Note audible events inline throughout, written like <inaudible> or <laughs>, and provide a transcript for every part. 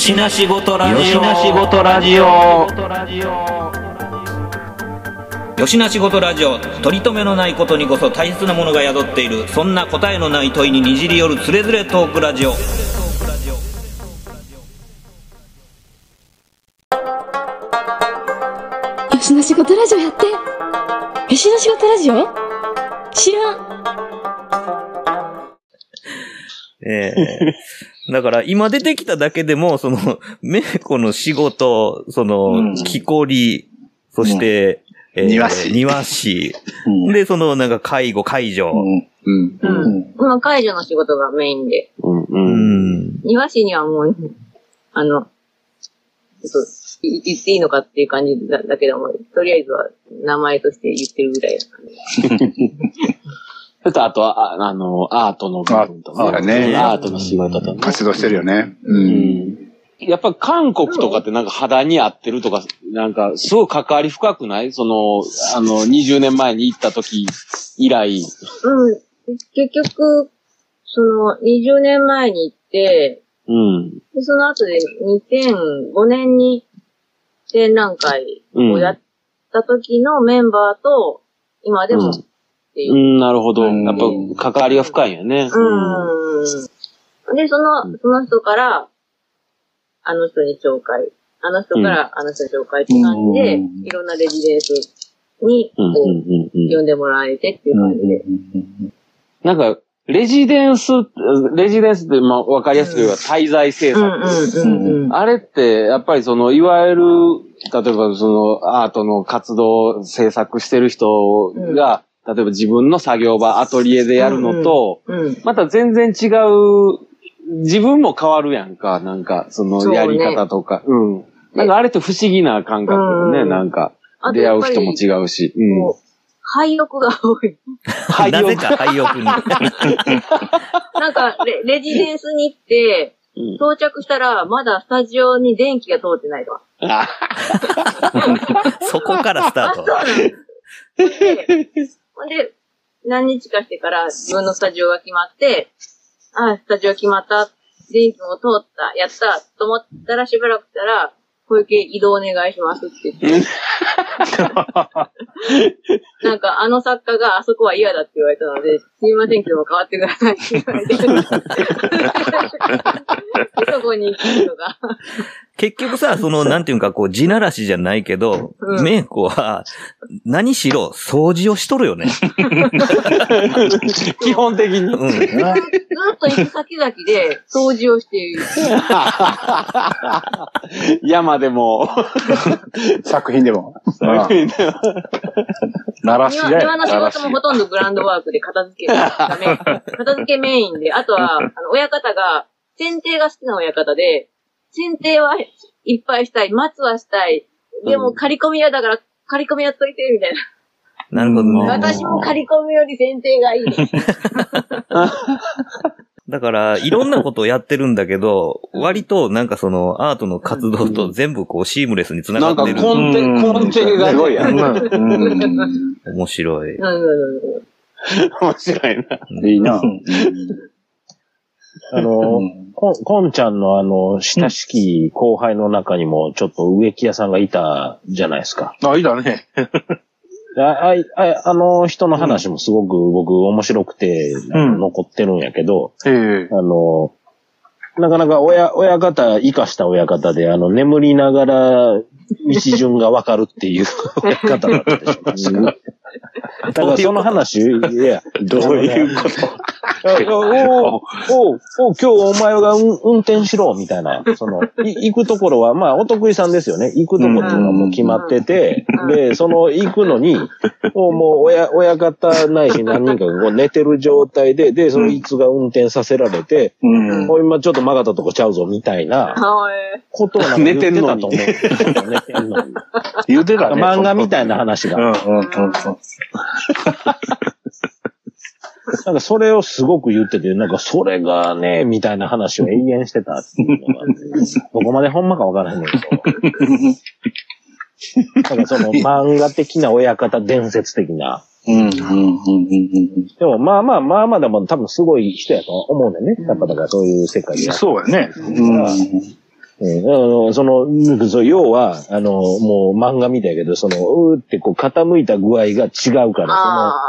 よしなしごとラジオ。よしなしごとラジオ。よしなしごとラジオ。取り留めのないことにこそ大切なものが宿っている。そんな答えのない問いににじり寄るつれづれトークラジオ。よしの仕事ラジオやって。よしの仕事ラジオ？知らん。ええだから今出てきただけでも、その、メイコの仕事、その、うん木こり、そして、えー庭師庭師。うんで、その、なんか介護、介助。うんうん。まあ、介助の仕事がメインで。うん。ううん。ん。庭師にはもう、あの、ちょっと、い言っていいのかっていう感じだだけども、とりあえずは名前として言ってるぐらいな感じ。<laughs> それと、あとは、ああの、アートの部分とあそうだねアートの仕事とね。活動してるよね。う。うんん。やっぱ韓国とかってなんか肌に合ってるとか、なんかすごい関わり深くない？その、あの、20年前に行った時以来。うん。結局、その、20年前に行って、うん。でその後で2005年に展覧会をやった時のメンバーと、今でもっていうう。ん、なるほど。うんやっぱ関わりが深いよね。うん。で、その、その人から、あの人に紹介。あの人から、あの人に紹介って感じで、うんいろんなレジデンスに。こう。呼んでもらえてっていう感じで。なんか、レジデンス、レジデンスって、まあ、わかりやすく言えば滞在政策。あれって、やっぱりその、いわゆる、例えばその、アートの活動、制作してる人が、例えば自分の作業場、アトリエでやるのと、うん。また全然違う、自分も変わるやんか、なんか、そのやり方とか。うん。なんかあれって不思議な感覚よね、うんなんか。出会う人も違うし。うん。廃屋が多い。はいなぜか廃屋に。<laughs> なんかレ、レジデンスに行って、うん到着したら、まだスタジオに電気が通ってないとそこからスタート。<laughs> で、ほんで、何日かしてから自分のスタジオが決まって、ああ、スタジオ決まった、電気も通った、やった、と思ったらしばらくしたら、小池移動お願いしますって言って。<laughs> なんか、あの作家があそこは嫌だって言われたので、すいませんけども変わってくださいって言われて。で <laughs> <laughs> そこに行くのが。結局さ、<laughs> その、なんていうか、こう、地ならしじゃないけど、うんメイコは、何しろ、掃除をしとるよね。<laughs> 基本的に。うん。ずっと行く先々で掃除をしている。<laughs> 山でも。作品でも。鳴らし庭だよ。庭の仕事もほとんどグランドワークで片付けるため、片付けメインで、あとは、あの、親方が、剪定が好きな親方で、剪定はいっぱいしたい、松はしたい、でも刈り込み屋だから、刈り込みやっといて、みたいなるほどうんね。な。私も刈り込みより剪定がいい。<laughs> だから、いろんなことをやってるんだけど、割となんかそのアートの活動と全部こうシームレスにつななんかがってる。根底、根底がすごいやん。面白い。面白いな。いいな。あの、うんこん、こんちゃんのあの、親しき後輩の中にもちょっと植木屋さんがいたじゃないですか。あ、い <laughs> いだね。あ、あいああの人の話もすごく僕面白くて、残ってるんやけど、ええ。あの、なかなか親、親方、生かした親方で、あの、眠りながら、道順がわかるっていう <laughs> 親方だったでしょ。<laughs> だからその話、いや、どういうこと？<laughs> おうおうおう今日お前が運運転しろ、みたいな。その、い行くところは、まあ、お得意さんですよね。行くとこっていうのはもう決まってて、うんで、その行くのに、もう、もう親、親方ないし何人かがこう寝てる状態で、で、そのいつが運転させられて、うん。おい今ちょっと曲がったとこちゃうぞ、みたいなはい。ことをなんか言ってたと思う。寝てんのに。言うてたね。漫画みたいな話が。うんうんうんうん。<laughs> なんかそれをすごく言ってて、なんかそれがね、みたいな話を永遠してたっていうのが、<laughs> どこまでほんまかわからへんねんけど。<laughs> なんかその漫画的な親方伝説的な。うんうんうんうんでもまあまあまあまあでも多分すごい人やと思うねんね。やっぱだからそういう世界でそうやね。うん。うん、あのその、そう要は、あの、もう漫画みたいやけど、その、うーってこう傾いた具合が違うから、あ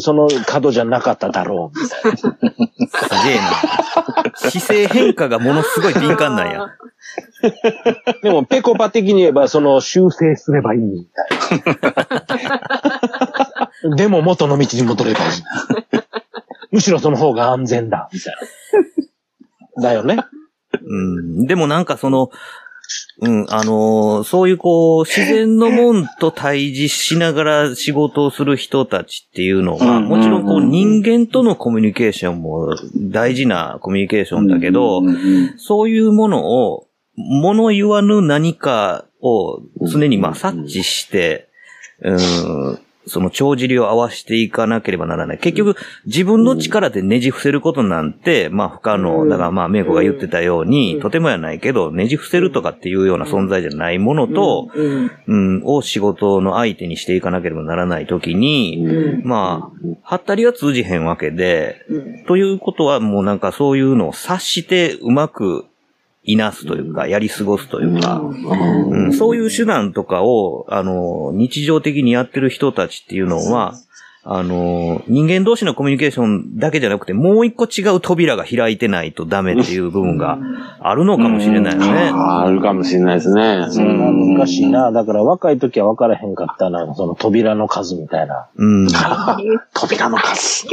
その、うーその角じゃなかっただろう、みたいな。すげえな。姿勢変化がものすごい敏感なんや。でも、ペコパ的に言えば、その、修正すればいい、みたいな。でも、元の道に戻ればいい。むしろその方が安全だ、みたいな。だよね。うん。でもなんかその、うん、あのーそういうこう、自然のもんと対峙しながら仕事をする人たちっていうのは、うんもちろんこう人間とのコミュニケーションも大事なコミュニケーションだけど、そういうものを、物言わぬ何かを常にまあ察知して、うん、その帳尻を合わせていかなければならない。結局、自分の力でねじ伏せることなんて、まあ不可能。だからまあ、メイコが言ってたように、とてもやないけど、ねじ伏せるとかっていうような存在じゃないものと、うん。うん、を仕事の相手にしていかなければならないときに、うん。まあ、はったりは通じへんわけで、うん。ということはもうなんかそういうのを察してうまくいなすというか、やり過ごすというか、うん、そういう手段とかを、あの、日常的にやってる人たちっていうのは、あの、人間同士のコミュニケーションだけじゃなくて、もう一個違う扉が開いてないとダメっていう部分があるのかもしれないよね。あるかもしれないですね。それが難しいな。だから若い時は分からへんかったな。その扉の数みたいな。うん。<laughs> 扉の数。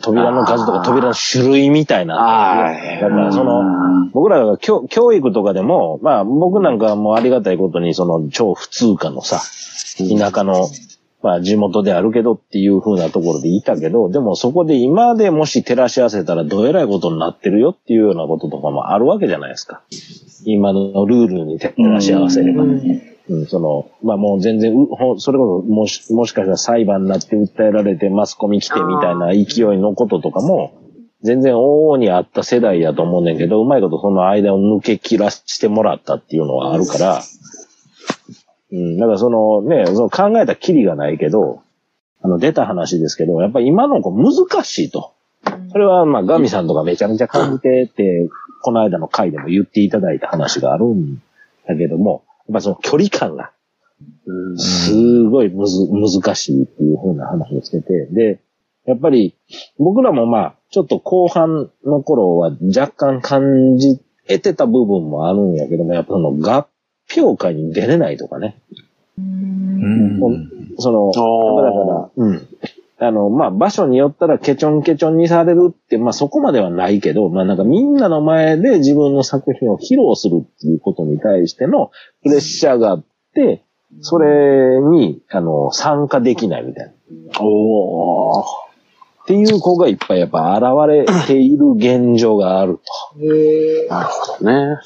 扉の数とか扉の種類みたいな。はいだからその、僕らが教教育とかでも、まあ僕なんかはもうありがたいことにその超普通科のさ、田舎の、まあ地元であるけどっていう風なところでいたけど、でもそこで今でもし照らし合わせたらどえらいことになってるよっていうようなこととかもあるわけじゃないですか。今のルールに照らし合わせれば。うん、その、まあもう全然、それこそもし、もしかしたら裁判になって訴えられてマスコミ来てみたいな勢いのこととかも、全然往々にあった世代やと思うねんけど、うまいことその間を抜け切らしてもらったっていうのはあるから、うん、だからそのね、その考えたきりがないけど、あの、出た話ですけど、やっぱり今の子難しいと。それは、まあ、ガミさんとかめちゃめちゃ感じてって、この間の回でも言っていただいた話があるんだけども、やっぱその距離感が、すごいむず、難しいっていう風な話をしてて、で、やっぱり僕らもまあ、ちょっと後半の頃は若干感じ得てた部分もあるんやけども、やっぱその合評会に出れないとかね。うんその、ーだから、うん。あの、まあ、場所によったらケチョンケチョンにされるって、まあ、そこまではないけど、まあ、なんかみんなの前で自分の作品を披露するっていうことに対してのプレッシャーがあって、それに、あの、参加できないみたいな。おー。っていう子がいっぱいやっぱ現れている現状があると。へえ。なるほどね。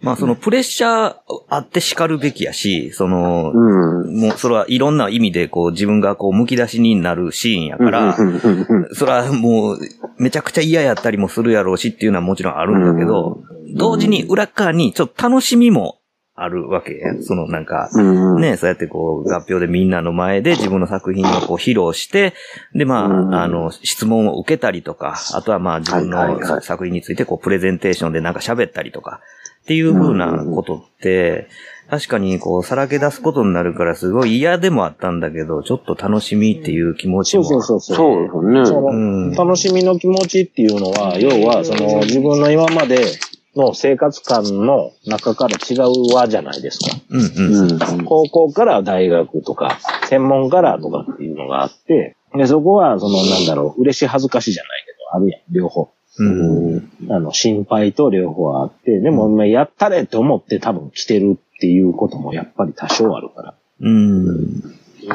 まあそのプレッシャーあって叱るべきやし、その、うん。もうそれはいろんな意味でこう自分がこう剥き出しになるシーンやから、それはもうめちゃくちゃ嫌やったりもするやろうしっていうのはもちろんあるんだけど、同時に裏側にちょっと楽しみもあるわけ。そのなんか、うん。ね、そうやってこう、合評でみんなの前で自分の作品をこう披露して、で、まうんあ、あの、質問を受けたりとか、あとはまあ自分の作品についてこう、プレゼンテーションでなんか喋ったりとか、っていう風なことって、確かにこう、さらけ出すことになるからすごい嫌でもあったんだけど、ちょっと楽しみっていう気持ちそうも。そうそうそう。そうですよね。楽しみの気持ちっていうのは、要は、その自分の今までの生活感の中から違う輪じゃないですか。うんうん。うん。高校から大学とか、専門からとかっていうのがあって、で、そこは、その、なんだろう、嬉しい恥ずかしいじゃないけど、あるやん、両方。うん。あの、心配と両方あって、でも、まあやったれって思って多分来てるっていうこともやっぱり多少あるから。うん。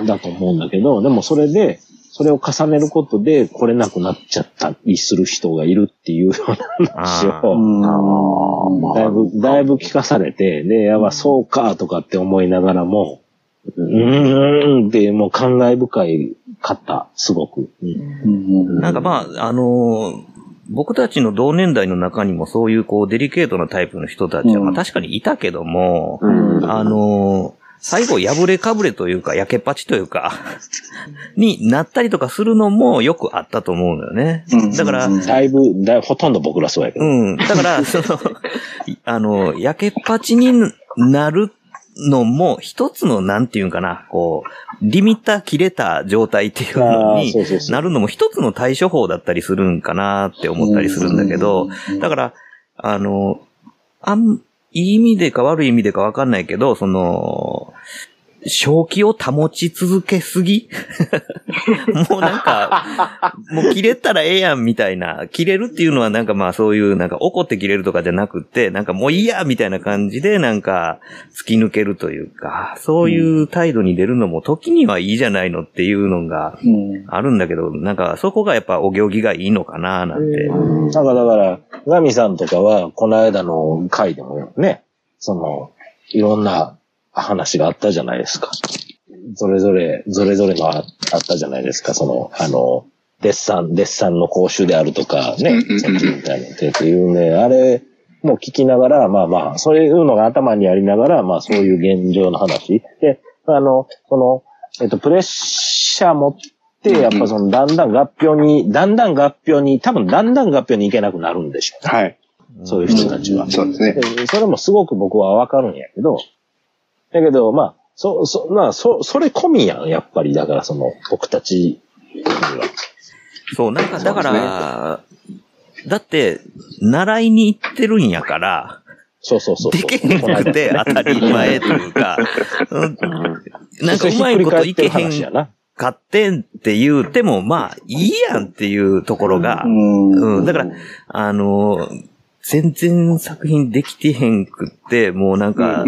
だと思うんだけど、でもそれで、それを重ねることで来れなくなっちゃったりする人がいるっていうような話を。だいぶ、だいぶ聞かされて、で、やば、そうか、とかって思いながらも、うーんってもう感慨深いかった、すごく。うんなんかまあ、あのー僕たちの同年代の中にもそういうこうデリケートなタイプの人たちは、うんまあ確かにいたけども、うん。あのー最後破れかぶれというか、焼けっぱちというか、<laughs> になったりとかするのもよくあったと思うのよね。だから、うんだいぶ、だいぶほとんど僕らそうやけど。うん。だから、その、あの、やけっぱちになるのも、一つの、なんていうんかな、こう、リミッター切れた状態っていうのになるのも一つの対処法だったりするんかなって思ったりするんだけど、だから、あの、あん、いい意味でか悪い意味でかわかんないけど、その、正気を保ち続けすぎ？<laughs> もうなんか、もう切れたらええやんみたいな、切れるっていうのはなんかまあそういうなんか怒って切れるとかじゃなくて、なんかもういいやみたいな感じでなんか突き抜けるというか、そういう態度に出るのも時にはいいじゃないのっていうのがうん。あるんだけど、なんかそこがやっぱお行儀がいいのかななんて。なんかだから、ガミさんとかは、この間の回でもね、その、いろんな話があったじゃないですか。それぞれ、それぞれのああったじゃないですか。その、あの、デッサン、デッサンの講習であるとかね、そっちみたいなってっていうね、あれ、もう聞きながら、まあまあ、そういうのが頭にありながら、まあそういう現状の話。で、あの、その、えっと、プレッシャー持って、やっぱその、だんだん合併に、だんだん合併に、多分だんだん合併に行けなくなるんでしょうね。はい。そういう人たちは。そうですね。でそれもすごく僕はわかるんやけど、だけど、まあ、そ、そ、まあ、そ、それ込みやん、やっぱり。だから、その、僕たちには。そう、なんか、だから、だって、習いに行ってるんやから、そうそうそうそう。できへんくて当たり前というか、うんなんかうまいこといけへん話やな。かってんって言うても、まあ、いいやんっていうところが、うんうんだから、あの、全然作品できてへんくって、もうなんか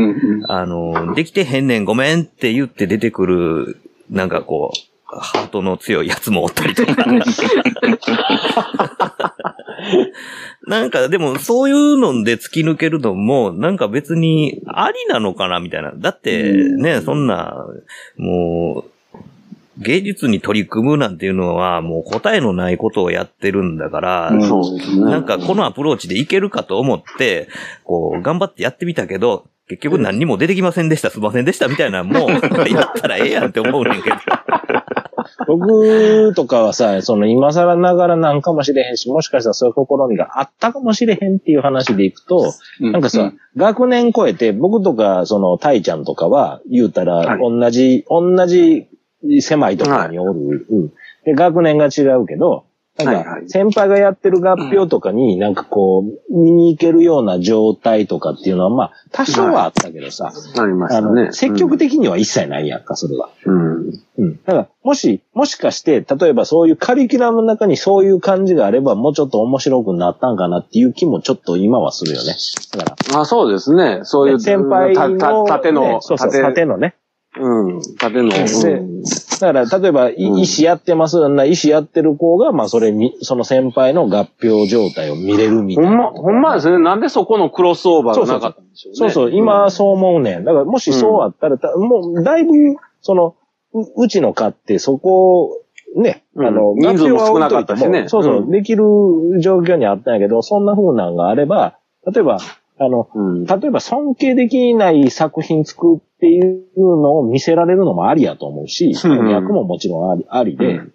あの、できてへんねんごめんって言って出てくる、なんかこう、ハートの強いやつもおったりとか。<laughs> なんかでもそういうので突き抜けるのも、なんか別にありなのかなみたいな。だってね、そんな、もう、芸術に取り組むなんていうのはもう答えのないことをやってるんだから、うん。なんかこのアプローチでいけるかと思って、こう、頑張ってやってみたけど、結局何にも出てきませんでした、すいませんでしたみたいな、もう、やったらええやんって思うねんけど。僕とかはさ、その今更ながらなんかもしれへんし、もしかしたらそういう試みがあったかもしれへんっていう話でいくと、なんかさ、学年超えて、僕とか、その、タイちゃんとかは、言うたら、はい同じ、同じ狭いところにおる。うんで、学年が違うけど、なんか先輩がやってる合併とかになんかこう、見に行けるような状態とかっていうのは、まあ、多少はあったけどさ、ありましあたね。の、積極的には一切ないやんか、それは。うん。うん。だから、もし、もしかして、例えばそういうカリキュラムの中にそういう感じがあれば、もうちょっと面白くなったんかなっていう気もちょっだ今はするよね。だから、あ、そうですね。そういう、先輩の、縦ねの、そうそう、縦のね。うん。縦の、でうんだから、例えば、いうん医師やってますような、医師やってる子が、まあ、それに、その先輩の合併状態を見れるみたいな。ほんま、ほんまですね。なんでそこのクロスオーバーがなかったんでしょうね。そうそう、今そう思うねん。だから、もしそうあったら、たもう、だいぶ、その、ううちの科って、そこ、ね、うんあの、人数も少なかったしね合併は置いといてもそうそう、うんできる状況にあったんやけど、そんな風なんがあれば、例えば、あの、うん。例えば尊敬できない作品作っていうのを見せられるのもありやと思うし、うん役ももちろんありありで、うん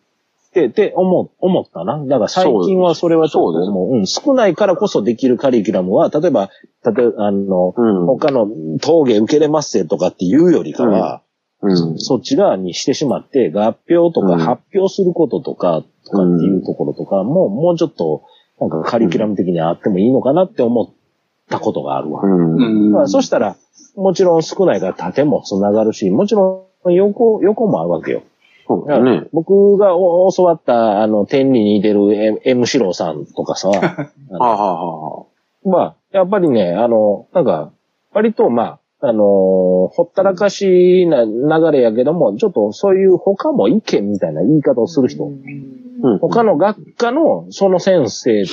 って、って思ったな。だから最近はそれはちょっと思う。うん、少ないからこそできるカリキュラムは、例えば、例えば、あの、うん。他の陶芸受けれますせとかっていうよりかは、うん。そっち側にしてしまって、合併とかうん発表することとか、とかっていうところとかも、もうちょっと、なんかカリキュラム的にあってもいいのかなって思ったことがあるわ。うん。だからそしたら、もちろん少ないから縦も繋がるし、もちろん横、横もあるわけよ。そうね。僕がお教わった、あの、天理に似てる M, 四郎さんとかさ、<laughs> あはのあ、はあはまあ、やっぱりね、あの、なんか、割と、まあ、あのーほったらかしな流れやけども、ちょっとそういう他も意見みたいな言い方をする人。うん他の学科のその先生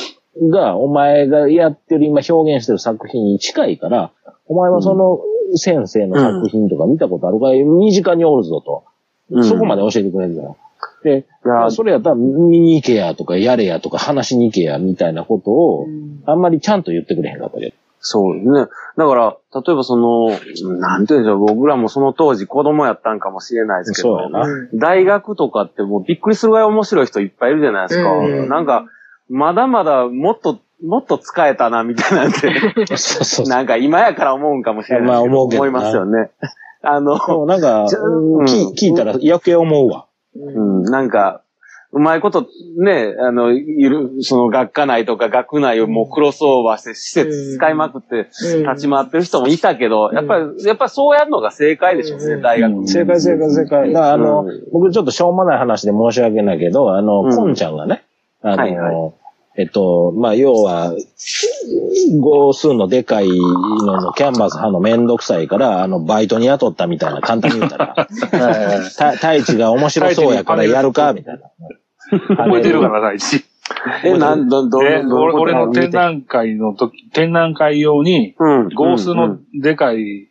が、お前がやってる、今表現してる作品に近いから、お前はその先生の作品とか見たことあるかい、身近におるぞと。うんそこまで教えてくれるから。で、いやそれやったら見に行けやとか、やれやとか、話しに行けやみたいなことを、あんまりちゃんと言ってくれへんかったけど。そうね。だから、例えばその、なんていうんでしょう、僕らもその当時子供やったんかもしれないですけど。大学とかってもうびっくりするぐらい面白い人いっぱいいるじゃないですか。うんなんか、まだまだもっともっと使えたな、みたいなんて、そうそうそう。なんか今やから思うんかもしれないけど。まあ思うけどな思いますよね。<laughs> あの、なんか、うん聞聞いたら余計思うわ。うん、なんか、うまいこと、ね、あの、いる、その学科内とか学内をもうクロスオーバーして施設使いまくって立ち回ってる人もいたけど、やっぱり、やっぱりそうやるのが正解でしょうね、大学。正解正解正解。だからあの、うん僕ちょっとしょうもない話で申し訳ないけど、あの、うんコンちゃんがね、あの、はいはえっと、まあ、要は、号数のでかいののキャンバス派のめんどくさいから、あの、バイトに雇ったみたいな、簡単に言ったら、<laughs> た太一が面白そうやからやるかみたいな。覚えてるかな、大地。え、なん、ど、ど、え、ど、俺俺の展覧会の時、展覧会用に、うん。号数のでかい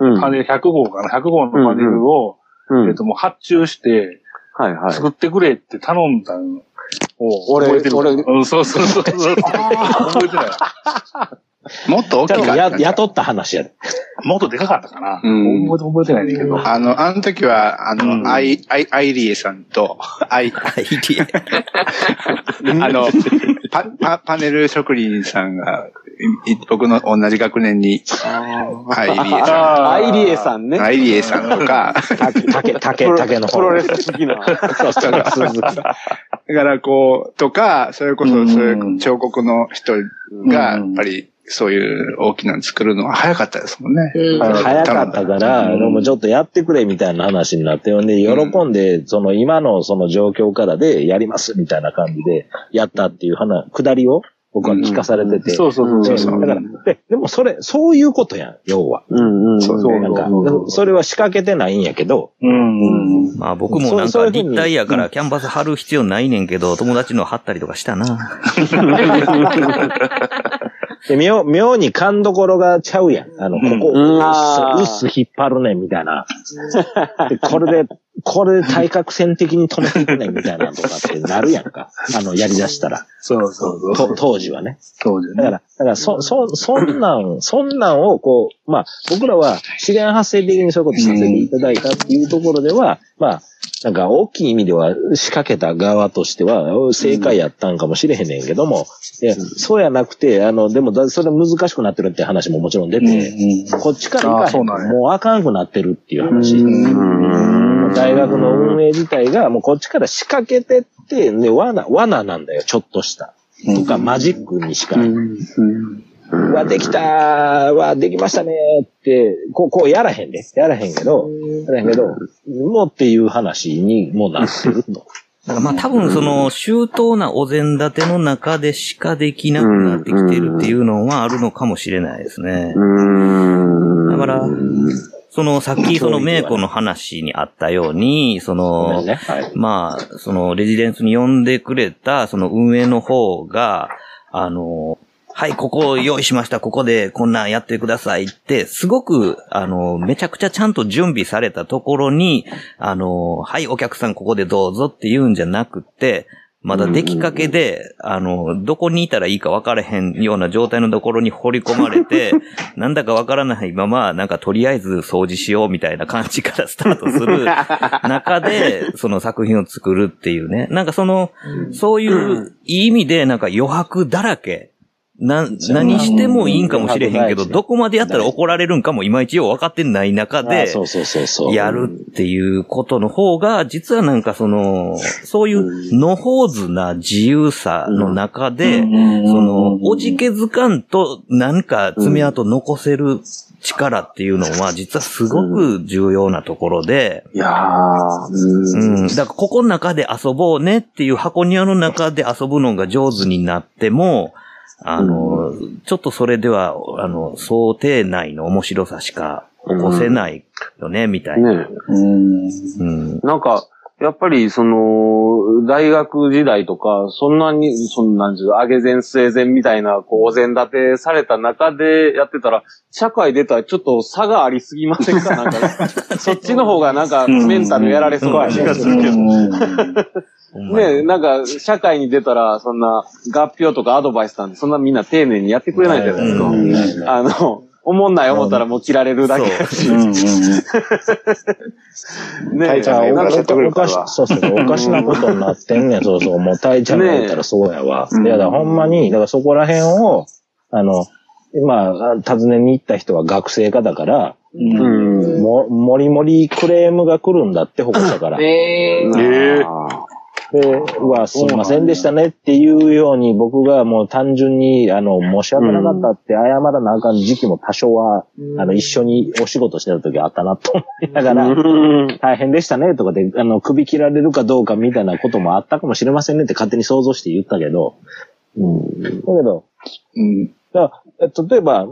うん、パネル、100号かな、100号のパネルを、うん、えっと、もう発注して、はいはい。作ってくれって頼んだのを俺俺うん、そうそうそうそう。<laughs> 覚えてない。もっと大きかったんちゃう。雇った話やで。もっとでかかったかな。うん覚えて覚えてないねんだけど。あの、あの時は、あの、うんアイ、アイ、アイリエさんと、アイ、アイディ <laughs> あの、パ、パ、パネル職人さんが、い僕の同じ学年に、アイリエさあアイリエさんん、ね。アイリエさんとか、竹、竹、竹の方。プロレス好きな。そうそうそう。だからこう、とか、それこそ、そういう彫刻の人が、やっぱり、そういう大きなの作るのは早かったですもんね。うん早かったから、でもちょっとやってくれみたいな話になって、んで、喜んで、その今のその状況からでやりますみたいな感じでやったっていう話、くだりを僕は聞かされてて。そうそうそうそう。だから、で、でもそれ、そういうことやん、要は。うんうん。そうそうなんか、それは仕掛けてないんやけど、うん。うん。まあ僕もなんか立体やからキャンバス貼る必要ないねんけど、友達の貼ったりとかしたな。<laughs> で妙、妙に勘どころがちゃうやん。あの、ここ、うっす、うっす引っ張るねん、みたいな。<laughs> でこれで、これで対角線的に止めていくねん、みたいなとかってなるやんか。<laughs> あの、やり出したら。そうそうそう。と当時はね。そうですね。だから、だから、そ、そ、そんなん、<laughs> そんなんを、こう、まあ、僕らは自然発生的にそういうことさせていただいたっていうところでは、まあ、なんか大きい意味では仕掛けた側としては正解やったんかもしれへんねんけども、いやそうやなくて、あの、でもだそれ難しくなってるって話ももちろん出て、こっちから行かへんもうあかんくなってるっていう話。大学の運営自体がもうこっちから仕掛けてって、ね、罠、罠なんだよ、ちょっとした。とか、マジックにしか。うわ、できたーわ、できましたねーって、こう、こうやらへんで。やらへんけど、やらへんけど、もうっていう話にもなってると。<laughs> だからまあ多分その周到なお膳立ての中でしかできなくなってきてるっていうのはあるのかもしれないですね。だから、そのさっきそのメイコの話にあったように、その。まあ、その、レジデンスに呼んでくれた、その運営の方が、あの、はい、ここを用意しました、ここでこんなんやってくださいって、すごく、あの、めちゃくちゃちゃんと準備されたところに、あの、はい、お客さんここでどうぞって言うんじゃなくって、まだ出来かけで、あの、どこにいたらいいか分からへんような状態のところに掘り込まれて、<laughs> なんだか分からないまま、なんかとりあえず掃除しようみたいな感じからスタートする <laughs> 中で、その作品を作るっていうね。なんかその、そういう意味でなんか余白だらけ。な、何してもいいんかもしれへんけど、どこまでやったら怒られるんかもいまいちよう分かってない中あで、そうそうそうそう。やるっていうことの方が、実はなんかその、そういうのほうずな自由さの中で、その、おじけづかんとなんか爪痕残せる力っていうのは、実はすごく重要なところで、いやうん。だから、ここの中で遊ぼうねっていう箱庭の中で遊ぶのが上手になっても、あの、ちょっとそれでは、あの、想定内の面白さしか起こせないよね、みたいな。ねうん。なんか、やっぱり、その、大学時代とか、そんなに、そんなんじゅう、上げ前末前みたいな、こう、お膳立てされた中でやってたら、社会出たらちょっと差がありすぎませんか？なんか、<laughs> そっちの方がなんか、メンタルやられそうな気がするけど。ねなんか、社会に出たら、そんな、合評とかアドバイスなんて、そんなみんな丁寧にやってくれないじゃないですか。あの、おもんない思ったらもう切られるだけやし。うんうんうん。<laughs> ねタイちゃんがか。しそうそう、おかしなことになってんねん、<laughs> そうそう。もう、タイちゃんが言ったらそうやわ。ねえいや、だほんまに、だからそこら辺を、あの、まあ、尋ねに行った人は学生かだから、うん。も、もりもりクレームが来るんだって、保護者から。<laughs> えー、ええで、うわ、すいませんでしたねっていうように、僕がもう単純に、あの、申し訳なかったって謝らなあかん時期も多少は、あの、一緒にお仕事してた時あったなと。思いながら、うん大変でしたねとかで、あの、首切られるかどうかみたいなこともあったかもしれませんねって勝手に想像して言ったけど、うん。だけど、うん。だ例えば、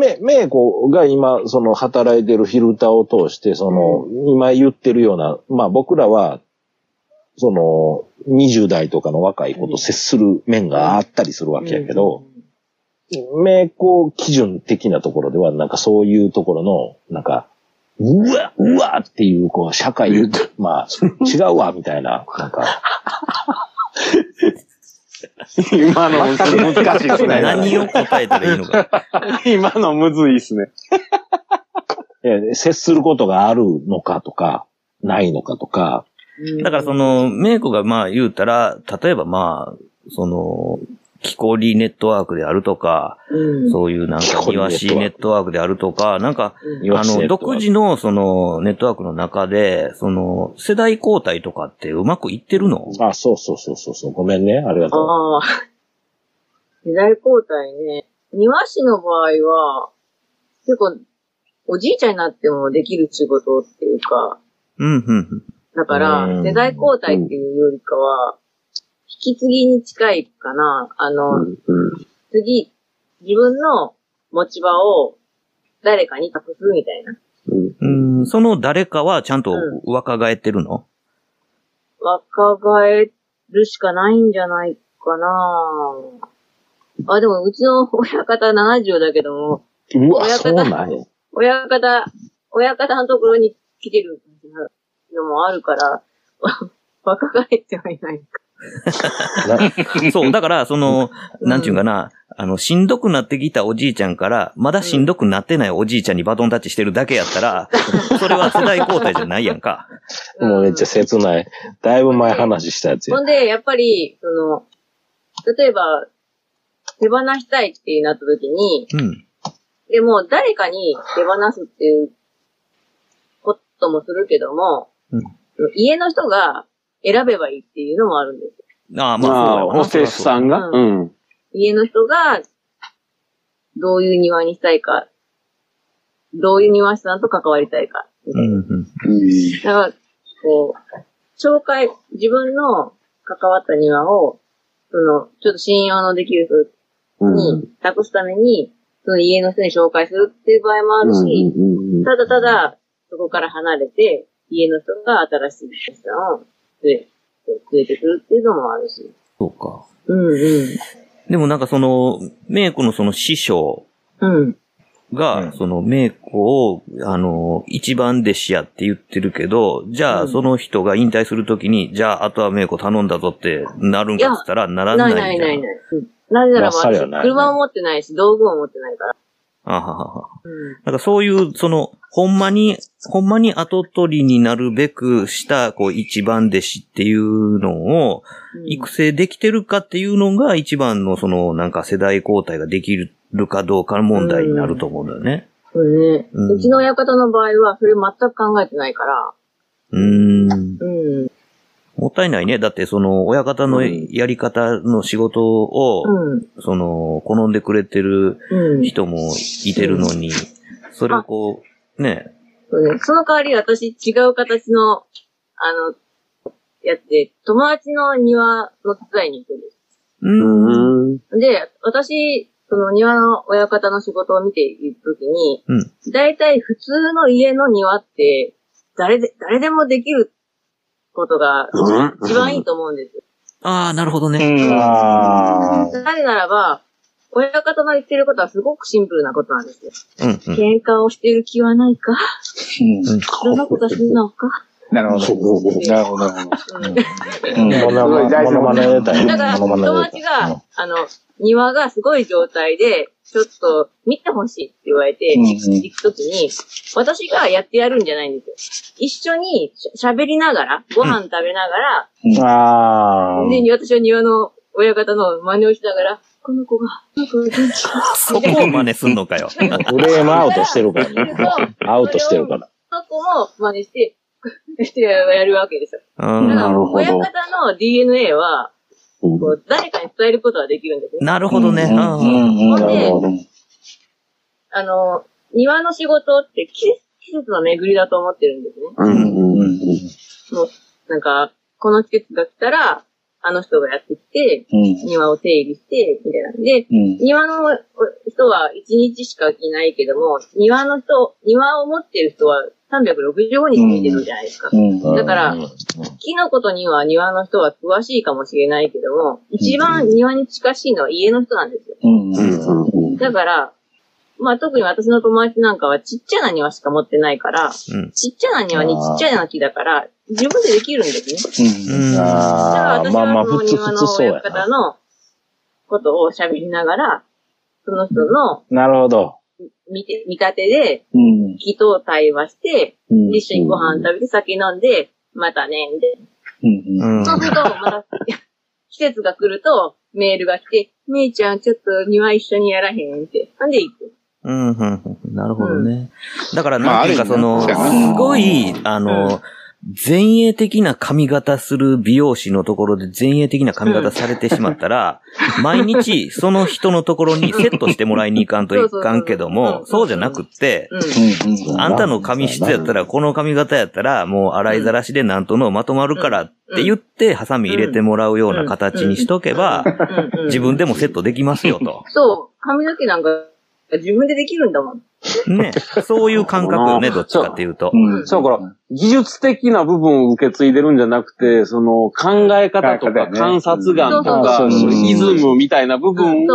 め、めいこが今、その、働いてるフィルターを通して、その、今言ってるような、まあ僕らは、その、20代とかの若い子と接する面があったりするわけやけど、めいこ基準的なところでは、なんかそういうところの、なんか、うわ、うわっていう、こう、社会、まあ、違うわ、みたいな、なんか、<laughs> 今の難しいですね。何を答えたらいいのか。<laughs> 今のむずいっすね。<laughs> え接することがあるのかとか、ないのかとか、だからその、メイコがまあ言うたら、例えばまあ、その、木こりネットワークであるとか、うん、そういうなんか庭師ネットワークであるとか、なんか、あの、庭師ネットワーク独自のそのネットワークの中で、その、世代交代とかってうまくいってるの？あ、そうそうそうそうそう。ごめんね。ありがとう。ああ。<laughs> 世代交代ね。庭師の場合は、結構、おじいちゃんになってもできる仕事っていうか、うん、うん、うん。だからう、ん世代交代っていうよりかは、引き継ぎに近いかな。あの、次、自分の持ち場を誰かに託すみたいな。うん、その誰かはちゃんと若返ってるの、若返るしかないんじゃないかな。あ、でもうちの親方70だけども、うわ、親方そうなんや。親方、親方のところに来てるのもあるから、<laughs> 若返ってはいないか。<laughs> <laughs> そう、だから、その、なんていうかな、あの、しんどくなってきたおじいちゃんから、まだしんどくなってないおじいちゃんにバトンタッチしてるだけやったら、それは世代交代じゃないやんか。もうめっちゃ切ない。だいぶ前話したやつやほ。んで、やっぱり、その、例えば、手放したいってなった時に、うん。でも誰かに手放すっていうこともするけども、うん家の人が選べばいいっていうのもあるんですよ。ああ、まあ、ホステスさんが、ううん。家の人が、どういう庭にしたいか、どういう庭師さんと関わりたいか。うん、うん。だから、こう、紹介、自分の関わった庭を、その、ちょっと信用のできる人に託すために、その家の人に紹介するっていう場合もあるし、ただただ、そこから離れて、家の人が新しい人さんを連れ連れてくるっていうのもあるし。そうか。うんうん。でもなんかその、メイコのその師匠うん。が、そのメイコを、あの、一番弟子やって言ってるけど、じゃあその人が引退するときに、じゃああとはメイコ頼んだぞってなるんかっつったら、ならなないいみたいな。ないないない。うんなぜならば、まあそれはないね車も持ってないし、道具も持ってないから。あははは。うん。なんかそういう、その、ほんまに、ほんまに後取りになるべくした、こう、一番弟子っていうのを、育成できてるかっていうのが一番の、その、なんか世代交代ができるかどうかの問題になると思うんだよね。そうね。うんうちの親方の場合は、それ全く考えてないから。うーん。うん。もったいないね。だって、その、親方のやり方の仕事を、うん。その、好んでくれてるうん。人もいてるのに、それをこう、ね、そうね。その代わり私違う形の、あの、やつで、友達の庭の手伝いに行くんです。うーん。で、私、その庭の親方の仕事を見ているときに、うん大体普通の家の庭って、誰で、誰でもできることが一番いいと思うんです。よ。ああ、なるほどね。あなぜならば、親方の言ってることはすごくシンプルなことなんですよ。うん、うん。喧嘩をしている気はないか。うん。どんなことするのか。なるほど。なるほど、なるほど。うん。モノマネ、モノマネ出たよ。だから、友達が、あの、庭がすごい状態で、ちょっと見てほしいって言われて、うんうん行くときに、私がやってやるんじゃないんですよ。一緒にしゃ喋りながら、ご飯食べながら、ああ。で、私は庭の親方の真似をしながら、この子が、この子が元気かそこを真似すんのかよ。フレームアウトしてるからアウトしてるから。その子も真似して、し <laughs> てやるわけですよ。なるほど親方の DNA は、こう誰かに伝えることはできるんですよ。なるほどね。うんうんほんでほど。あの、庭の仕事って季節季節の巡りだと思ってるんですね。うんうんうん。もう、なんか、この季節が来たら、あの人がやってきて、うん。庭を整理して、みたいな。で、うん。庭の人は1日しかいないけども、庭の人、庭を持ってる人は365日見てるじゃないですか。うん。だから、木のことには庭の人は詳しいかもしれないけども、一番庭に近しいのは家の人なんですよ。うん。うんだから、まあ特に私の友達なんかはちっちゃな庭しか持ってないから、うんちっちゃな庭にちっちゃな木だから、自分でできるんですね。うんだからああ、私まあまあ、はその庭の親方な。のことを喋りながら、その人のなるほど。見て見立てでうん。木と対話して、うん。一緒にご飯食べて酒飲んで、またね、で、うん。うんそうすると、また、季節が来ると、メールが来て、めいちゃん、ちょっと庭一緒にやらへん？って。なんで行くうん、うん、うん。なるほどね。だから、まあなんていうか、その、すごい、あの、前衛的な髪型する美容師のところで前衛的な髪型されてしまったら、<laughs> 毎日その人のところにセットしてもらいに行かんといかんけども、そうじゃなくって。あんたの髪質やったら、この髪型やったら、もう洗いざらしでなんとのまとまるからって言って、ハサミ入れてもらうような形にしとけば、自分でもセットできますよと。そう、髪の毛なんか自分でできるんだもん。ね。そういう感覚よね、どっちかっていうと。うん。そうだから、技術的な部分を受け継いでるんじゃなくて、その考え方とか観察眼とか、イズムみたいな部分を。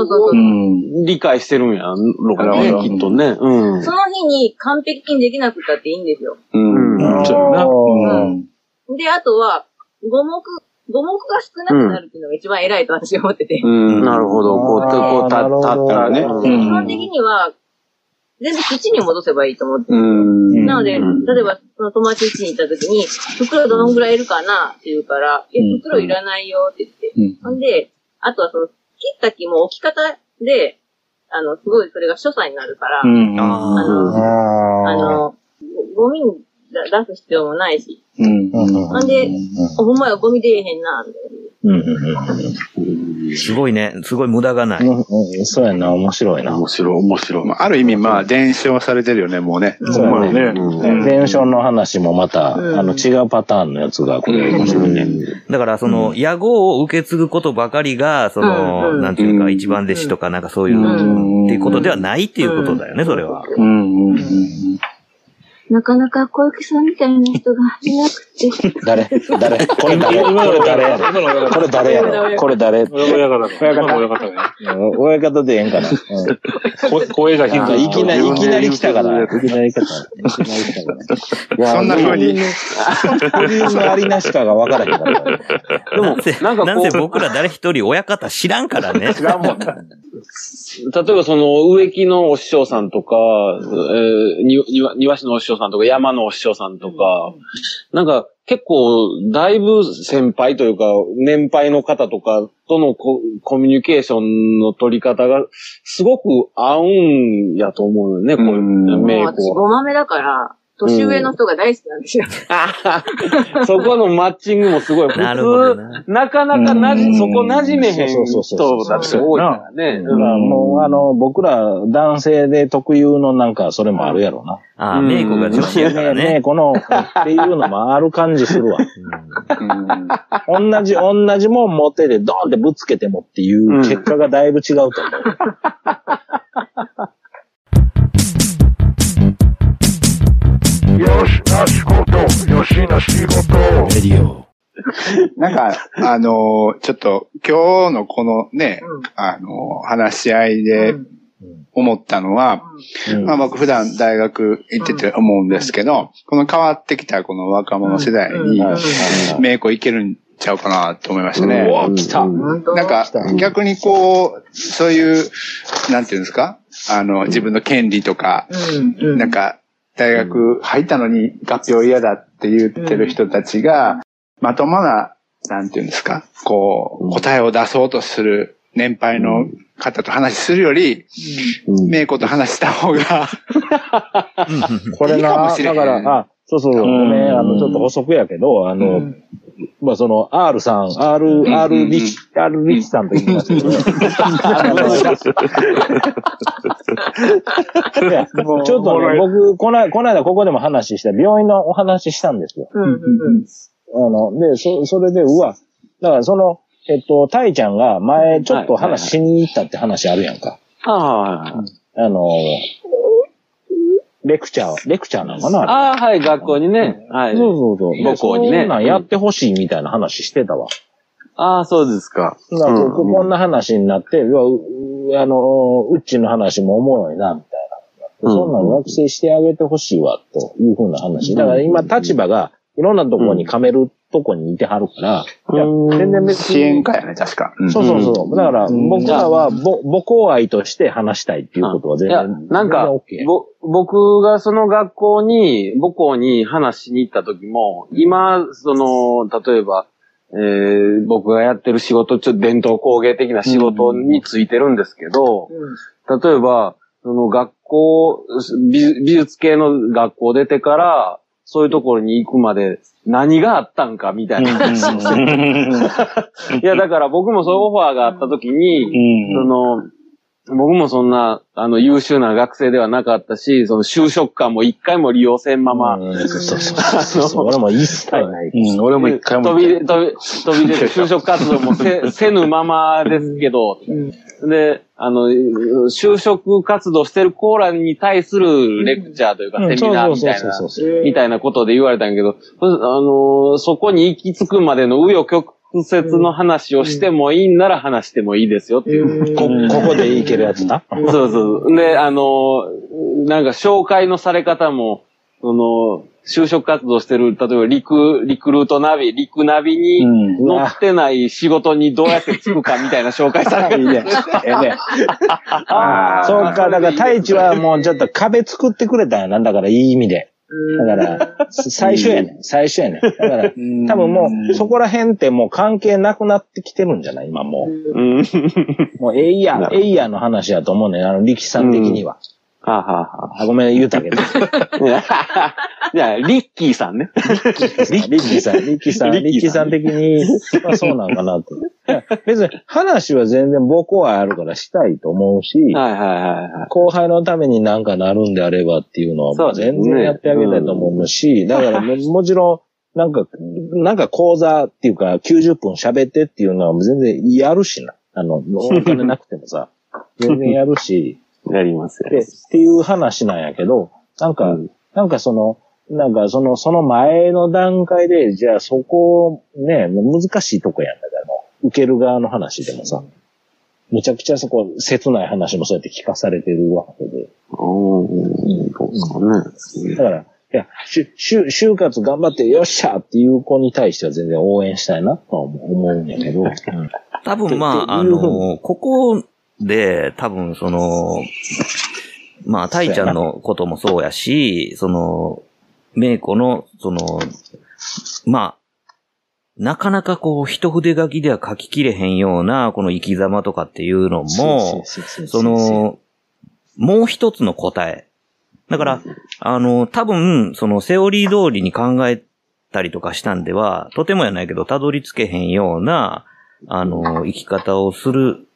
理解してるんやろかね、きっとね。うんそ。の日に完璧にできなくたっていいんですよ。うん。うん。で、あとは、五目、五目が少なくなるっていうのが一番偉いと私は思ってて。うん、なるほど。こう、こう、た、たったらね。うん基本的には、全部土に戻せばいいと思って。なので、うん例えば、その友達家に行った時に、袋どのぐらいいるかな？って言うから、え、うん袋いらないよって言って。うん。ほんで、あとはその、切った木も置き方で、あの、すごいそれが所作になるから、うん。ああの、ああの、ゴミに出す必要もないし、うん。ほんで、ほんまやゴミ出えへんな。うんうんあ、すごいね。すごい無駄がない。うんうんそうやな、面白いな。面白い、面白い。まあある意味、まあ、伝承されてるよね、もうね。そうやね。うん伝承の話もまた、うんあの、違うパターンのやつが、これ面白いね。だから、その、野号を受け継ぐことばかりが、その、うんなんていうか、うん一番弟子とかなんかそういう、うんっていうことではないっていうことだよね、それは。うん。なかなか小雪さんみたいな人がいなくて。<laughs> 誰誰これ誰これ誰やろこれ誰やろこれ誰親方だ。親方。親方ね。うん親方でええんかな。声がヒント。いきなり、いきなり来たから。いきなり来たから。<laughs> いきなり来たから。そんな風に。ありなしかが分からへんから。でもなんかなんせ僕ら誰一人親方知らんからね。違うもんね。例えばその植木のお師匠さんとか、えー、庭師のお師匠さんとか、山のお師匠さんとか、なんか結構だいぶ先輩というか、年配の方とかとのココミュニケーションの取り方がすごく合うんやと思うよね、こういうメイ私クは。5番目だから、年上の人が大好きなんですよ。そこのマッチングもすごい。普 <laughs> なるほど通、な。なかなかなじ、うんそこ馴染めへんそうそうそうそう人だって多いからね。だからもう、あの、僕ら男性で特有のなんか、それもあるやろな。ああ、メイクが上手やからねね。この、っていうのもある感じするわ。うん同じ、同じもん持ってて、ドーンってぶつけてもっていう結果がだいぶ違うと思う。なんか、あのーちょっと、今日のこのね、あのー話し合いで、思ったのは、うん。まあ僕普段大学行ってて思うんですけど、この変わってきたこの若者世代にはい、名子いけるんちゃうかなと思いましたね。うわ、来た。なんか、逆にこう、そういう、なんていうんですか？あの、自分の権利とか、うん。うん。なんか、大学入ったのに学表嫌だって言ってる人たちが、まともな、なんていうんですかこう、答えを出そうとする年配の方と話するより、名子と話した方が、<laughs> これな、いいかもしれだから、あ、そうそう、ごめん、あの、ちょっと補足やけど、あの、まあ、その、R さん、R、R リチ、R リチさんと言いますけどね。<laughs> ちょっとね、僕、この、この間ここでも話した、病院のお話したんですよ。あの、で、そ、それで、うわ、だからその、えっと、タイちゃんが前、ちょっと話しに行ったって話あるやんか。ああの、レクチャー、レクチャーなのかなあ、ああ、はい、学校にね。はい。そうそうそう。母校にねそんやってほしいみたいな話してたわ。ああ、そうですか。だからこうんこんな話になって、うわううあの、うっちの話もおもろいな、みたいな。うんそんなん学生してあげてほしいわ、というふうな話。だから今立場がいろんなところに噛めるとこにいてはるから、いやうん全然別に。支援家やね、確か。うんそうそうそう。だから、僕らは母母校愛として話したいっていうことは全然。いや、なんかぼ、僕がその学校に、母校に話しに行った時も、今、その、例えば、えー、僕がやってる仕事、ちょっと伝統工芸的な仕事についてるんですけど、例えば、その学校、美美術系の学校出てから、そういうところに行くまで何があったんかみたいな。話をしてていや、だから僕もそういうオファーがあった時に、その、僕もそんな、あの、優秀な学生ではなかったし、その就職間も一回も利用せんまま、うん。そうそうそうそう。俺も一切ない。うん、俺も一回も。飛び出、飛び、飛び出て、就職活動もせ、せぬままですけど、で、あの、就職活動してるコーラに対するレクチャーというか、セミナーみたいな。みたいなことで言われたんやけど、あの、そこに行き着くまでの紆余曲折の話をしてもいいんなら話してもいいですよっていう。こ、ここでいけるやつな。そうそう。で、あの、なんか紹介のされ方も、その、就職活動してる、例えばリク、リクルートナビ、リクナビにうん。乗ってない仕事にどうやってつくかみたいな紹介され <laughs> いいね。ええね。<laughs> ああ、そうか。だから、太一はもうちょっと壁作ってくれたんやな。だから、いい意味で。だから、<laughs> 最初やねん。最初やねん。だから、多分もう、そこら辺ってもう関係なくなってきてるんじゃない？今もう。うん。もう、エイヤー、エイヤーの話やと思うねん。あの、力士さん的には。はあ、はあはあ、ごめん、言うたけど。<laughs> あ、いや、リッキーさんね。リッキーさん、リッキーさん、リッキーさん的に、まあそうなんかなと。別に話は全然母校愛あるからしたいと思うし、はいはいはいはい。後輩のためになんかなるんであればっていうのは、全然やってあげたいと思うし、だからももちろん、なんか、なんか講座っていうか90分喋ってっていうのは全然やるしな。あの、お金なくてもさ、全然やるし、やりますよ。で、っていう話なんやけど、なんか、うんなんかその、なんかその、その前の段階で、じゃあそこ、ね、難しいとこやんだからもう、受ける側の話でもさ、むちゃくちゃそこ、切ない話もそうやって聞かされてるわけで。うん。そうですかね。だから、いや、しゅ、就就活頑張ってよっしゃっていう子に対しては全然応援したいなとは思うんやけど、多分まあ、あの、ここで、多分その、まあ、タイちゃんのこともそうやし、その、メイコの、その、まあ、なかなかこう、一筆書きでは書ききれへんような、この生き様とかっていうのも、その、もう一つの答え。だから、あの、多分、そのセオリー通りに考えたりとかしたんでは、とてもやないけど、たどり着けへんような、あの、生き方をする。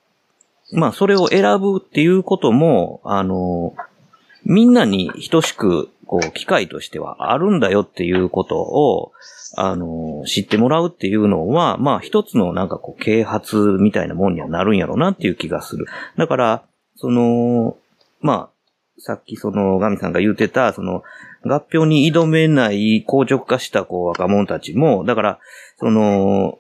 まあ、それを選ぶっていうことも、あの、みんなに等しく、こう、機会としてはあるんだよっていうことを、あの、知ってもらうっていうのは、まあ、一つのなんかこう、啓発みたいなもんにはなるんやろうなっていう気がする。だから、その、まあ、さっきその、ガミさんが言ってた、その、合併に挑めない硬直化したこう若者たちも、だから、その、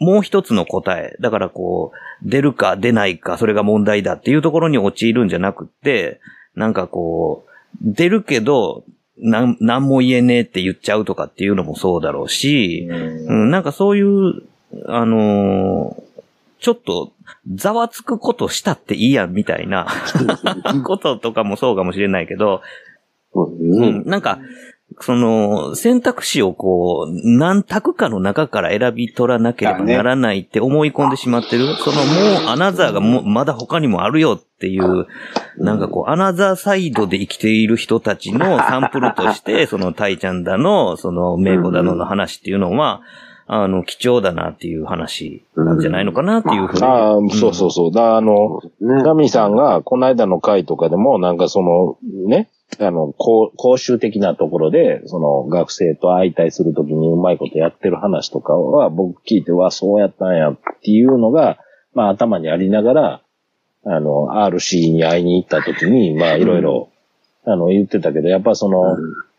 もう一つの答え。だからこう、出るか出ないか、それが問題だっていうところに陥るんじゃなくって、なんかこう、出るけど、なん、なんも言えねえって言っちゃうとかっていうのもそうだろうし、うん、なんかそういう、あのーちょっと、ざわつくことしたっていいやんみたいな <laughs> こととかもそうかもしれないけど、ううんん、なんか、その、選択肢をこう、何択かの中から選び取らなければならないって思い込んでしまってる。そのもうアナザーがもうまだ他にもあるよっていう、なんかこう、アナザーサイドで生きている人たちのサンプルとして、<laughs> そのタイちゃんだの、そのメイコだのの話っていうのは、あの、貴重だなっていう話なんじゃないのかなっていうふうに。ああ、そうそうそう。だあの、ねガミさんが、この間の回とかでも、なんかその、ね、あの、講講習的なところで、その、学生と相対するときにうまいことやってる話とかは、僕聞いて、わ、そうやったんやっていうのが、まあ頭にありながら、あの、RC に会いに行ったときに、まあいろいろ、あの、言ってたけど、やっぱその、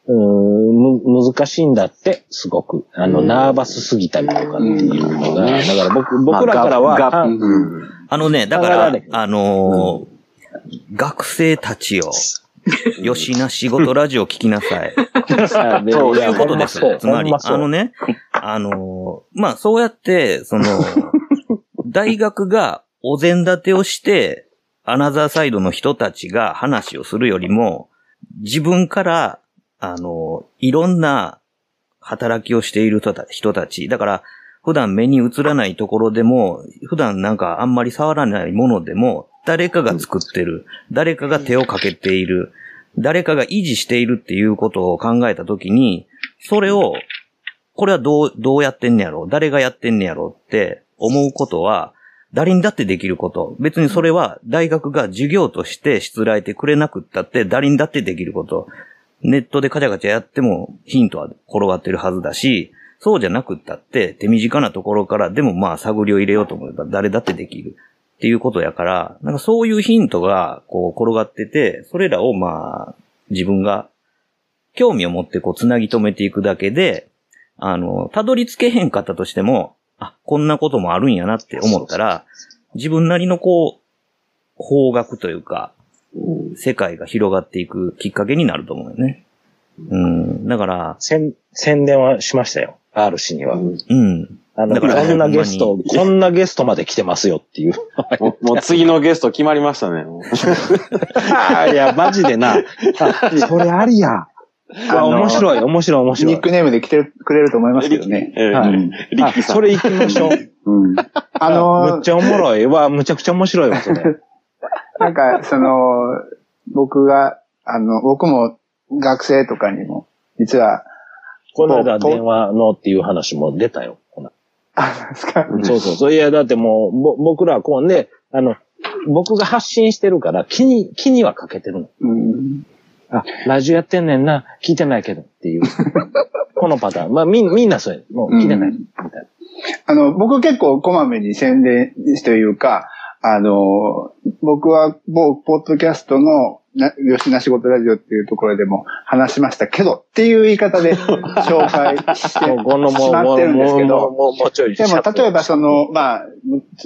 うーんむ、難しいんだって、すごく。あの、ナーバスすぎたりとかっていうのが、だから僕、僕らからは、まあのね、だからあのー学生たち <laughs> よ、吉な仕事ラジオ聞きなさい。そういうことです。つまり、あのね、ね、あのーまあ、そうやって、その、<laughs> 大学がお膳立てをして、アナザーサイドの人たちが話をするよりも、自分から、あのーいろんな働きをしている人たち、だから、普段目に映らないところでも、普段なんかあんまり触らないものでも、誰かが作ってる、誰かが手をかけている、誰かが維持しているっていうことを考えたときに、それを、これはどう、どうやってんねやろ？誰がやってんねやろって思うことは、誰にだってできること。別にそれは大学が授業としてしつらえてくれなくったって誰にだってできること。ネットでカチャカチャやってもヒントは転がってるはずだし、そうじゃなくったって手短なところからでもまあ探りを入れようと思えば誰だってできるっていうことやから、なんかそういうヒントがこう転がってて、それらをまあ自分が興味を持ってこう繋ぎ止めていくだけで、あの、たどり着けへんかったとしても、あ、こんなこともあるんやなって思ったら、自分なりのこう、方角というか、世界が広がっていくきっかけになると思うよね。うん。だから、宣宣伝はしましたよ。R 氏には。うん。あの、だからこんなゲストこんなゲストまで来てますよっていう。もうもう次のゲスト決まりましたね。<laughs> いや、マジでな。あそれありや。うわ面白い、面白い、面白いニッ。クネームで来てくれると思いますけどね。ええはいそれ行きましょう。うん。あむのっちゃおもろい。わ、むちゃくちゃ面白いわ、それ。なんか、その、僕が、あの、僕も学生とかにも、実は、この間と電話のっていう話も出たよ。あ、ですか。そうそうそう。いや、だってもう、ぼ僕らはこうね、あの、僕が発信してるから、気に、気にはかけてるの。うんあ、ラジオやってんねんな、聞いてないけどっていう。<laughs> このパターン。まあ、みんみんなそうや。もう聞いてない。うんみたいあの、僕結構こまめに宣伝というか、あの、僕は某ポッドキャストのな吉な仕事ラジオっていうところでも話しましたけどっていう言い方で <laughs> 紹介してしまってるんですけど。でも例えばその、まあ、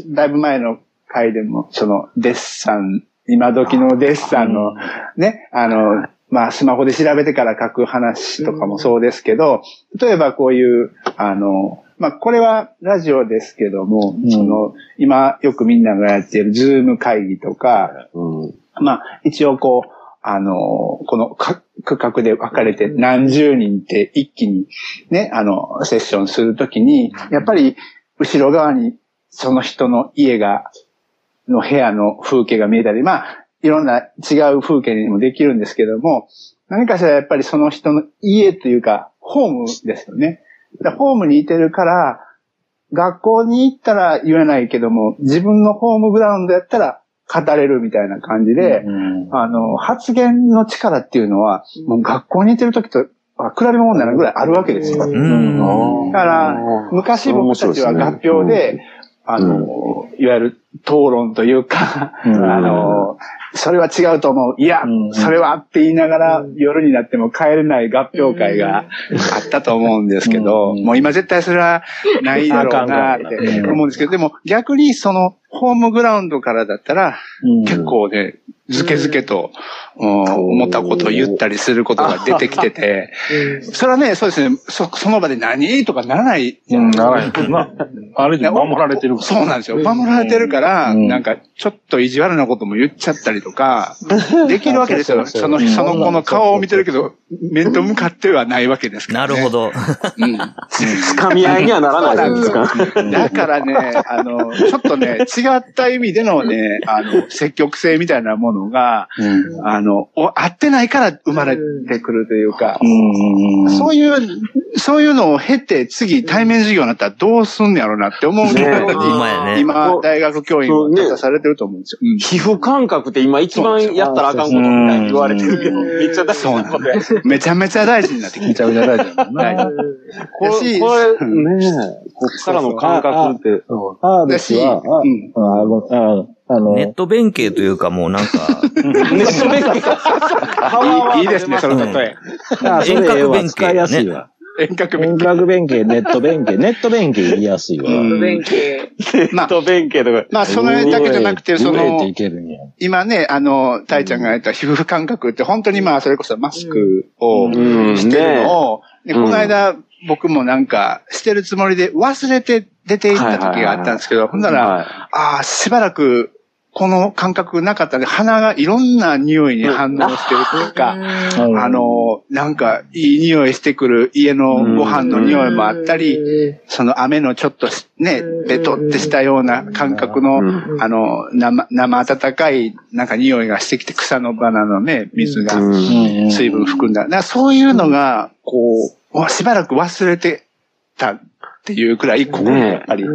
だいぶ前の回でも、そのデッサン、今時のデッサンのね、あの、まあ、スマホで調べてから書く話とかもそうですけど、例えばこういう、あの、まあ、これはラジオですけども、その、今よくみんながやっているズーム会議とか、うん。まあ、一応こう、あの、この区画で分かれて何十人って一気にね、あの、セッションするときに、やっぱり後ろ側にその人の家が、の部屋の風景が見えたり、まあ、いろんな違う風景にもできるんですけども、何かしらやっぱりその人の家というか、ホームですよね。ホームにいてるから、学校に行ったら言えないけども、自分のホームグラウンドやったら語れるみたいな感じで、うんあの、発言の力っていうのは、もう学校に行ってる時とあ比べ物になるぐらいあるわけですよ。うん。だから、昔僕たちは合評で、あの、いわゆる討論というか、うん。<laughs> あの、それは違うと思う。いや、うん。それはって言いながら、夜になっても帰れない合評会があったと思うんですけど、うん。もう今絶対それはないだろうなってうん。思うんですけど、でも逆にその、ホームグラウンドからだったら、結構ね、ずけずけと、うん思ったことを言ったりすることが出てきてて、それはね、そうですね、そその場で何とかならないじゃうん、ないですかならへんけどな。あれで守られてる。そうなんですよ。守られてるから、うんなんか、ちょっと意地悪なことも言っちゃったりとか、できるわけですよ。そうそうその、うんその子の顔を見てるけど、面と向かってはないわけですから、ね。なるほど。うん。掴み合いにはならないんですか？だからね、あの、ちょっとね、違った意味でのね、あの、積極性みたいなものが、あの、お合ってないから生まれてくるというか、そういう、そういうのを経て、次対面授業になったらどうすんのやろうなって思うぐらいに、ほんまやね。今、大学教員を立たされてると思うんですよ。うん皮膚感覚って今一番やったらあかんことみたいに言われてるけど、うんめっちゃ大事なことや。めちゃめちゃ大事になってきて。めちゃめちゃ <laughs> 大事だもん大な。事これ、これ、ねえ、こっからの感覚って。あうんあごああの、ネット弁慶というかもうなんか、<laughs> ネット弁慶。いいいいですね、その例え。あそれええわ使いやすいわ。遠隔遠隔弁慶、ネット弁慶、ネット弁慶言いやすいわ。うん弁慶。ま <laughs> あネット弁慶とか。まあ、それだけじゃなくて、その。今ね、あの、たいちゃんが言った皮膚感覚って本当にまあ、それこそマスクをうんしてるのを、この間、僕もなんか、してるつもりで忘れて出て行った時があったんですけど、ほんなら、はああ、しばらく、この感覚なかったんで、鼻がいろんな匂いに反応してるというか、うん。あの、なんか、いい匂いしてくる家のご飯の匂いもあったり、その雨のちょっとしねうん、ベトってしたような感覚の、うん。あの、生、生温かい、なんか匂いがしてきて、草の花のね、水が、うん。水分含んだ。だからそういうのが、こう、わしばらく忘れてたっていうくらい、ここにやっぱり、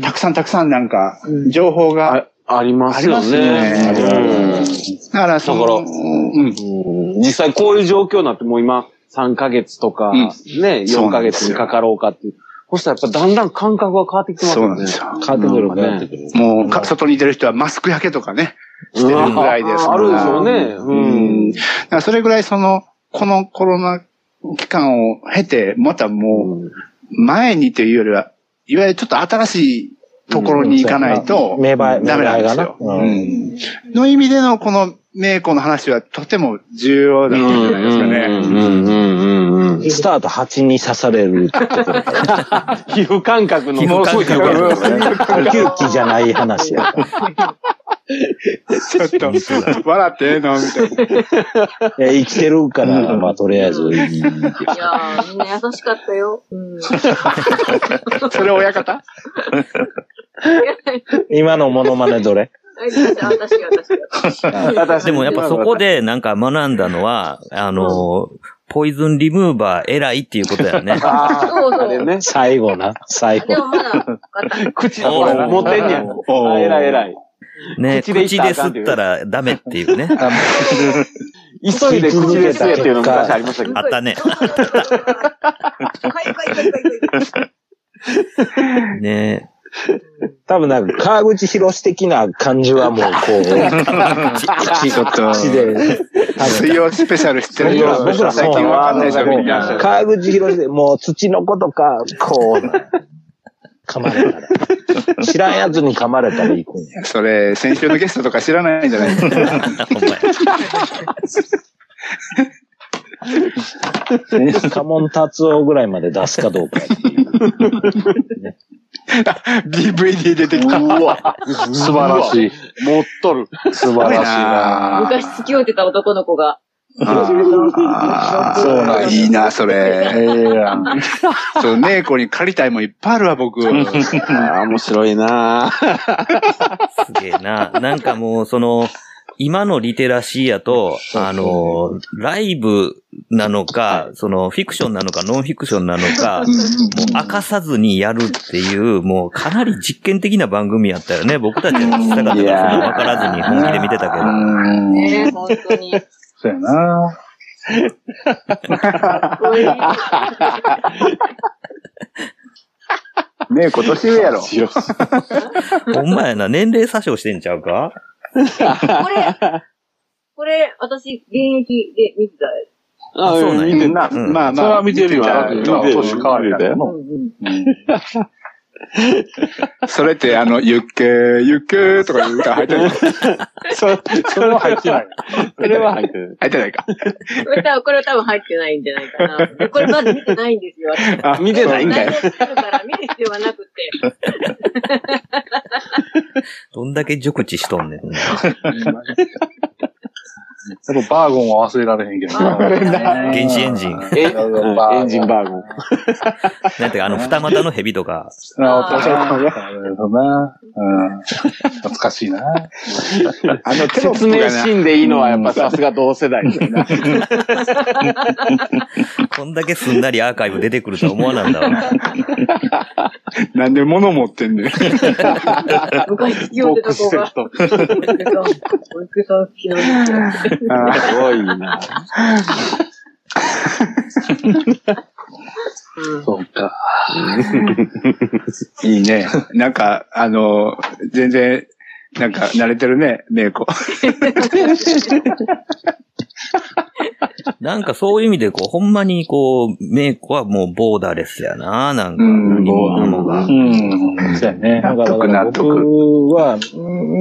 たくさんたくさんなんか、情報が、あありますよね。ねだからその、うん。うん実際こういう状況になってもう今3ヶ月とか、うんね、4ヶ月にかかろうかっていう。そしたらやっぱだんだん感覚が変わってきてますよね。そうなんですよ。変わってくる、ね。もうか、外に出る人はマスク焼けとかね、してるぐらいですから。あるでしょうね。ううんん。だからそれぐらいその、このコロナ期間を経て、またもう、前にというよりは、いわゆるちょっと新しいところに行かないと、ダメなんですよ。の意味でのこの名子の話はとても重要だったんじゃないですかね。うんうんうん。スタート8に刺されると。ころから。皮膚感覚の皮膚感覚もうすごい呼吸器じゃな。い話やから。ちょっと、笑ってええのみたいな。いや生きてるから、まあ、とりあえずいい。いやー、みんな。優しかったよ。うん。それ親方今のモノマネどれ私、私、私。私でもやっぱそこでなんか学んだのは、あの、ポイズンリムーバー偉いっていうことやね。あそうそうね。最後な、最後で。もまだ。口、これ持ってんねや。おーあ偉い偉い。ね、口で吸ったらダメっていうね。急いで口で吸えっていうの昔ありましたけど。あったね。はい、はい、はい、はい、はい。ね <laughs> 多分なんか、川口博士的な感じはもう、こう、<laughs> 口で、水曜スペシャル知ってる人は僕ら最近わかんないでしょ、みんな。川口博士で、もう土の子とか、こう、噛まれたら。知らんやつに噛まれたら行くんや。それ、先週のゲストとか知らないんじゃない？ですか。ほんまやカモン達夫ぐらいまで出すかどうかっていう。<laughs> DVD 出てきた。うわ、素晴らしい。持っとる。素晴らしいな。昔付き合ってた男の子が。あーそうなんいいな、それ。ええやん。そう、姉子に借りたいもんいっぱいあるわ、僕。面白いなすげえな。なんかもう、その、今のリテラシーやと、あの、ライブなのか、その、フィクションなのか、ノンフィクションなのか、もう明かさずにやるっていう、もうかなり実験的な番組やったよね。僕たちは聞きたかったから、そんな分からずに本気で見てたけど。うん。ね本当に。そうやな。かっこいい。ねえ、今年上やろ。<laughs> ほんまやな、年齢詐称してんちゃうか？これ、これ、私、現役で見てたやあそうなんや見てな、うんまあまあ。それは見てるよ。だって今見てる年変わりだよつ。なうんうん。<laughs> それって、あの、ゆっけー、ゆっけーとかいう歌入ってない。<laughs> それ、それは入ってない。それは入ってる。入ってないか。これ多分、これ多分入ってないんじゃないかな。でこれまず見てないんですよ、私。あ、見てないんかい内。容してるから見る必要はなくて。どんだけ熟知しとんねん。<laughs> でもバーゴンは忘れられへんけどな。原子エンジ <laughs> ン。エンジンバーグ。なんていうか、あの、二股の蛇とか、ああ、なるほどな。うん。懐かしいな。あの、説明シーンでいいのはやっぱさすが同世代。<laughs> こんだけすんなりアーカイブ出てくるとは思わなんだわ。なんで物持ってんねん。昔付き合ってた子が。ボックスセット保育さん好きなんですよ。すごいな。うんそうか。いいね。なんか、あの、全然、なんか、慣れてるね、メイコ。<laughs> <laughs> なんかそういう意味で、こう、ほんまに、こう、メイクはもうボーダーレスやな、なんか、うん何もかもがう。ん。そうやね。だから僕は、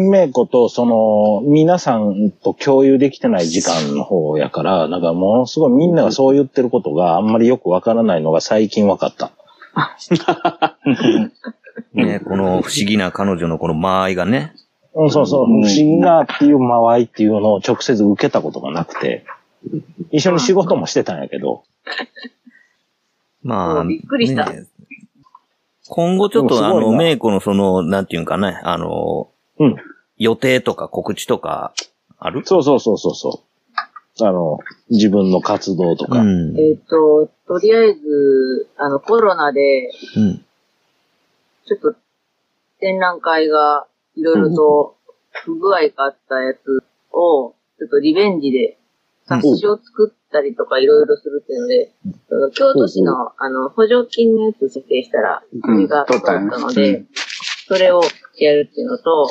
メイコとその、皆さんと共有できてない時間の方やから、なんかものすごいみんながそう言ってることがあんまりよくわからないのが最近わかった。<laughs> ね、この不思議な彼女のこの間合いがね。うん、そうそう、不思議なっていう間合いっていうのを直接受けたことがなくて、一緒に仕事もしてたんやけど、まあ、うんびっくりしたね今後ちょっとあの、メイコのその、なんていうんかね、あの、うん予定とか告知とか、ある？そうそうそうそうそう。あの、自分の活動とか。うん。えっと、とりあえず、あの、コロナで、うん。ちょっと、展覧会が、いろいろと、不具合があったやつを、ちょっとリベンジで、冊子を作ったりとかいろいろするっていうので、その京都市の、あの、補助金のやつ設定したら、それが通ったので、それをやるっていうのと、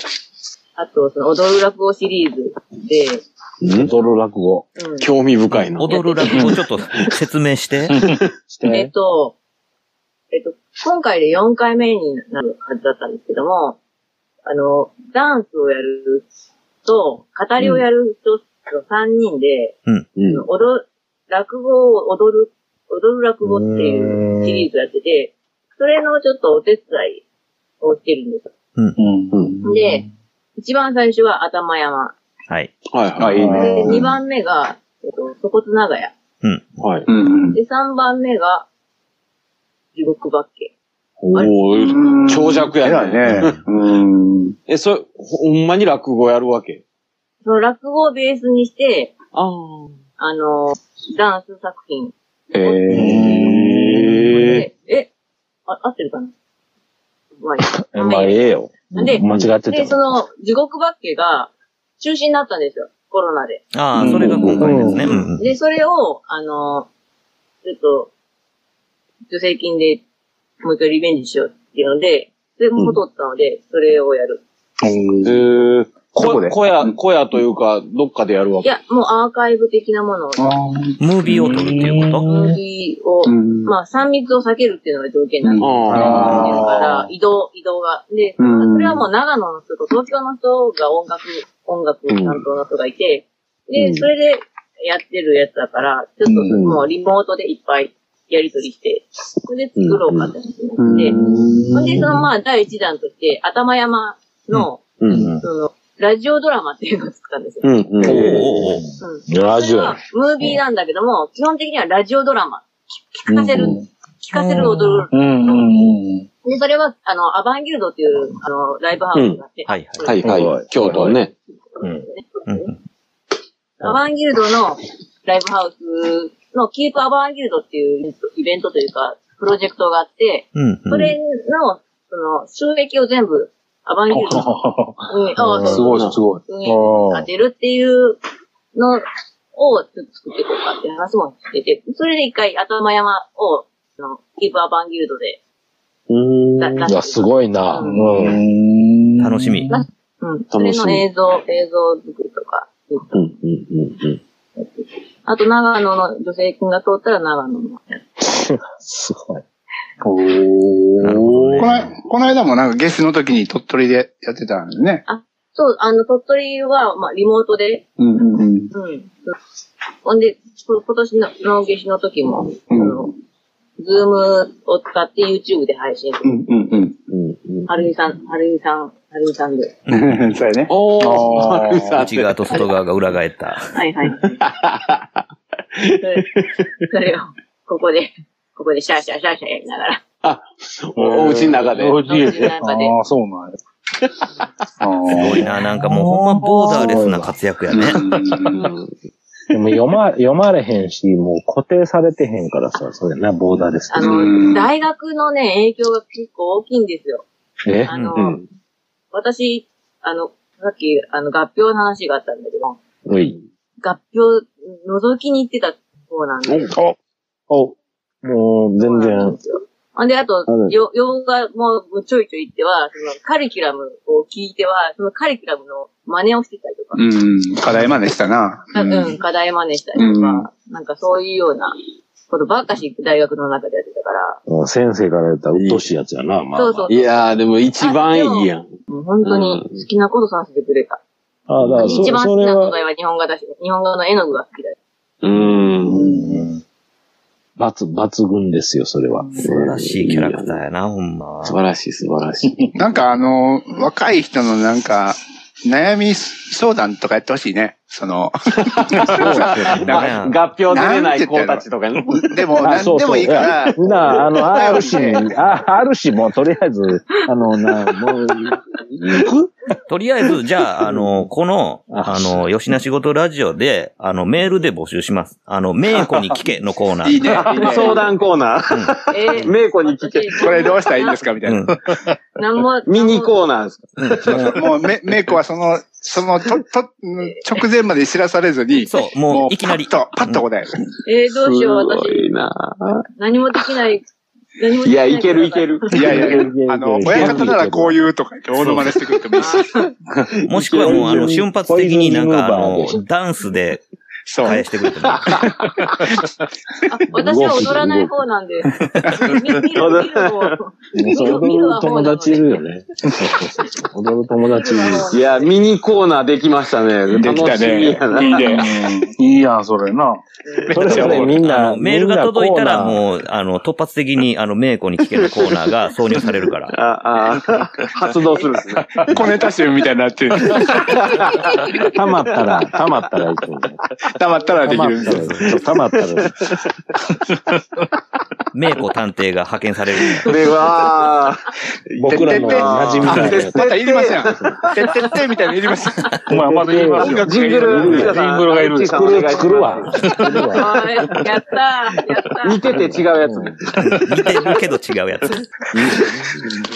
あと、その、踊る落語シリーズで、踊る落語。うん。興味深いな。踊る落語ちょっと説明して。して <laughs> えっと、えっと、今回で4回目になるはずだったんですけども、あの、ダンスをやると、語りをやる人と3人で、うん。踊る、落語を踊る、踊る落語っていうシリーズやってて、それのちょっとお手伝いをしてるんです。うん。で、一番最初は頭山。はい。はいはい。いいねで、二番目が、えっと、粗骨長屋。うん。はい。うん。で、三番目が、地獄バッケ。おー、長尺やね。ね。うん。え、それ、ほんまに落語やるわけ？その落語をベースにして、ああ。あの、ダンス作品。えー、へでえ、あ、合ってるかな？まあいいえまあ、ええよ。で間違ってで、ても。その、地獄バッケが中止になったんですよ。コロナで。ああ、それが今回ですね。うん。で、それを、あの、ちょっと、助成金でもう一回リベンジしようっていうので、それも戻ったので、それをやる。えー、どこ小屋、小屋というか、どっかでやるわけ。いや、もうアーカイブ的なもの。を、ムービーを撮るっていうこと？ムービーを、うん。まあ、3密を避けるっていうのが条件なんで、あっていうから、移動、移動が。で、うん。それはもう長野の人と東京の人が音楽、音楽担当の人がいて、で、それでやってるやつだから、ちょっとうんもうリモートでいっぱいやりとりして、それで作ろうかって話になって、ほんで、そのまあ、第一弾として、頭山の、うん。その、ラジオドラマっていうのを作ったんですよ。うん。うん。ラジオムービーなんだけども、基本的にはラジオドラマ。聞かせる、聞かせる踊る。うん。うん。で、それは、あの、アバンギルドっていう、あの、ライブハウスがあって、はいはい。はいはい。京都ね。うん。アバンギルドのライブハウスのキープアバンギルドっていうイベントというか、プロジェクトがあって、うん。それの、その、収益を全部、アバンギルドの運営、あすごい、すごい。当てるっていうのをちょっと作っていこうかっていう話もしてて、それで一回頭山を、あの、キープアバンギルドでうん。いや、すごいな。ううん。楽しみ。うん。それの映像、映像作りとか。うん、うん、うん。あと、長野の助成金が通ったら長野のやつ。<laughs> すごい。なるほどこね。のこの間もなんかゲストの時に鳥取でやってたんですね。そう、あの、鳥取は、まあ、リモートで、うんうんうん。うん。ほんで、こ今年の、の夏至の時も、うんあの、ズームを使って YouTube で配信。うんうんうん。うん、うん。はるいさん、はるいさん、はるいさんで。<laughs> そうやね。おー。内側と外側が裏返った。はいはい。<laughs> それそれを、ここで、ここでシャーシャーシャーシャーやりながら。おお家の中で。お家の中でああ、そうなんや。すごいな。なんかもうほんまボーダーレスな活躍やね。でも読ま、読まれへんし、もう固定されてへんからさ、それな、ボーダーですあの、大学のね、影響が結構大きいんですよ。え？あの、うん私、あの、さっき、あの、合併の話があったんだけど。合併、覗きに行ってた方なんで。お、もう、全然、ほんで、あとう、んよ洋画もちょいちょい行っては、そのカリキュラムを聞いては、そのカリキュラムの真似をしてたりとか、うん。課題真似したな。うん、課題真似したりとか、なんかそういうようなことばっかし大学の中でやってたから、先生から言ったらうっとうしいやつやな、まあ。そうそういやー、でも一番いいやん。もう本当に好きなことさせてくれた。ああ、だからそ、一番好きそれは、な素材は日本画だし、日本画の絵の具が好きだよ。うーん。抜、抜群ですよ、それは。素晴らしいキャラクターやな、ほんま。素晴らしい、素晴らしい。<laughs> なんかあの、若い人のなんか、悩み相談とかやってほしいね。その、なんか <laughs> 合併出れない子たちとかね。でも、<laughs> あ何でもいいかやら、みんな、あの、あるし、ああるし、もうとりあえず、あの、な、もう、行く？とりあえず、じゃあ、<laughs> あの、この、あの、吉な仕事ラジオで、あの、メールで募集します。あの、メイコに聞けのコーナー。<laughs> いいね。いいね相談コーナー。えー、メイコに聞け。これどうしたらいいんですかみたいな。なんも、ミニコーナーですかもう、め、めいこはその、その、と、と、直前まで知らされずに、そう、もう、いきなり。パッと、パッと答える。えー、どうしよう、すご私、いな何もできない。いや、い。いけるいけ。る。いやいやあの、親方ならこういうとか言って、オードマネしてくれてもいいし。<laughs> もしくはもう、あの、瞬発的になんか、あのダンスでそう。返してくれて <laughs> 私は踊らない方なんで。見見る、見る方。踊る友達いるよね。踊る友達いる。いや、ミニコーナーできましたね。できたね。いいね。いいやん、それな。それそれみんな、メールが届いたらう、もう、あの、突発的に、あの、メイコに聞けるコーナーが挿入されるから。あ、あ、発動するんですね。小ネタ集みたいになってる。<laughs> たまったら、たまったら行くんだよ。たまったらできるんですよ。った、まったら。メイコ探偵が派遣される。で、わ僕らの馴染みがあでまたいりますやん。てってってみたいなのいります。お前まだ言いますよ。ージングル、ジングルがいるんです小作る、作るわ。やったーやった似てて違うやつね。似てるけど違うやつ。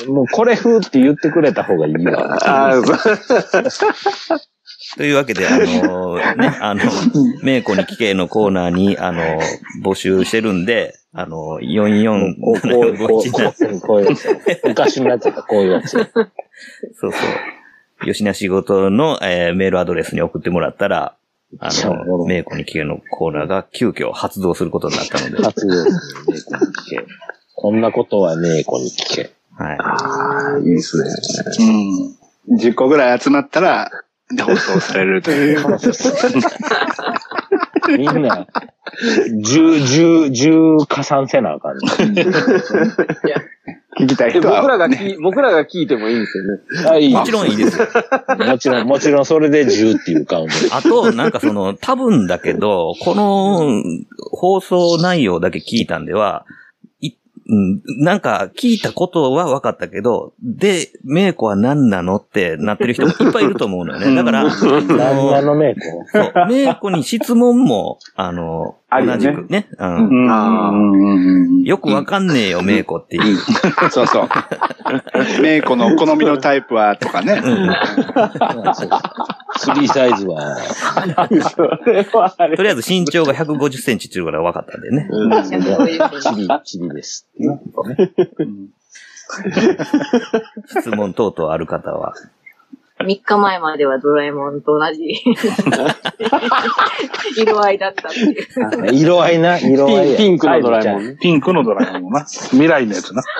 もうこれ風って言ってくれた方がいいわ。というわけで、あの <laughs> ね、あの、メイコに聞けのコーナーに、あの、募集してるんで、あの、こう、こう、こう、こ447517う、いうやつ。昔のやつだ、こういうやつ。そうそう。吉な仕事の、えーメールアドレスに送ってもらったら、あの、メイコに聞けのコーナーが急遽発動することになったので、初ですね、猫に聞け。こんなことは猫に聞け。はい。いいですね。うん。10個ぐらい集まったら、放送されるという。<laughs> みんな、十、十、十加算せなあかんね。聞きたいえ人は。僕らが聞い、僕らが聞いてもいいんですよね。あ、いい。もちろんいいですよ。もちろん、もちろんそれで十っていうカウント。あと、なんかその、多分だけど、この放送内容だけ聞いたんでは、いうん。なんか聞いたことは分かったけど、で、メイコは何なのってなってる人もいっぱいいると思うのよね。だから、そ何なののメイコそう。メイコに質問も、あの、同じくね、うん。うん。あー。うん。よくわかんねえよ、メイコって。いう。そうそう。<laughs> メイコの好みのタイプは、とかね。スリーサイズは、とりあえず身長が150センチっていうから分かったんでね。チリ、チリです。質問等々ある方は。3日前まではドラえもんと同じ <laughs> 色合いだったっていう。色合いな、色合いや。ピンクのドラえもんね。ピンクのドラえもんな。未来のやつな。<laughs>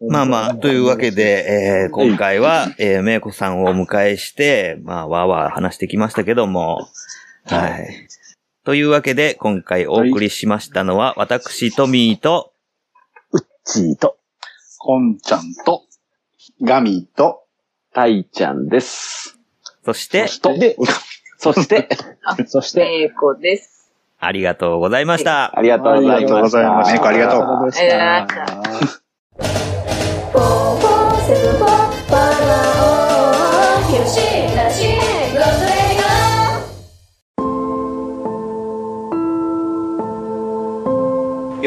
まあまあ、というわけで、えー今回は、えー、めいこさんをお迎えして、まあ、わーわー話してきましたけども、はい。というわけで、今回お送りしましたのは、私、トミーと、チート。こんちゃんと、ガミと、たいちゃんです。そして、で、そして、<laughs> そして、めいこです。ありがとうございました。ありがとうございました。ありがとうございましためいこありがとう。うありがとうございました。<laughs>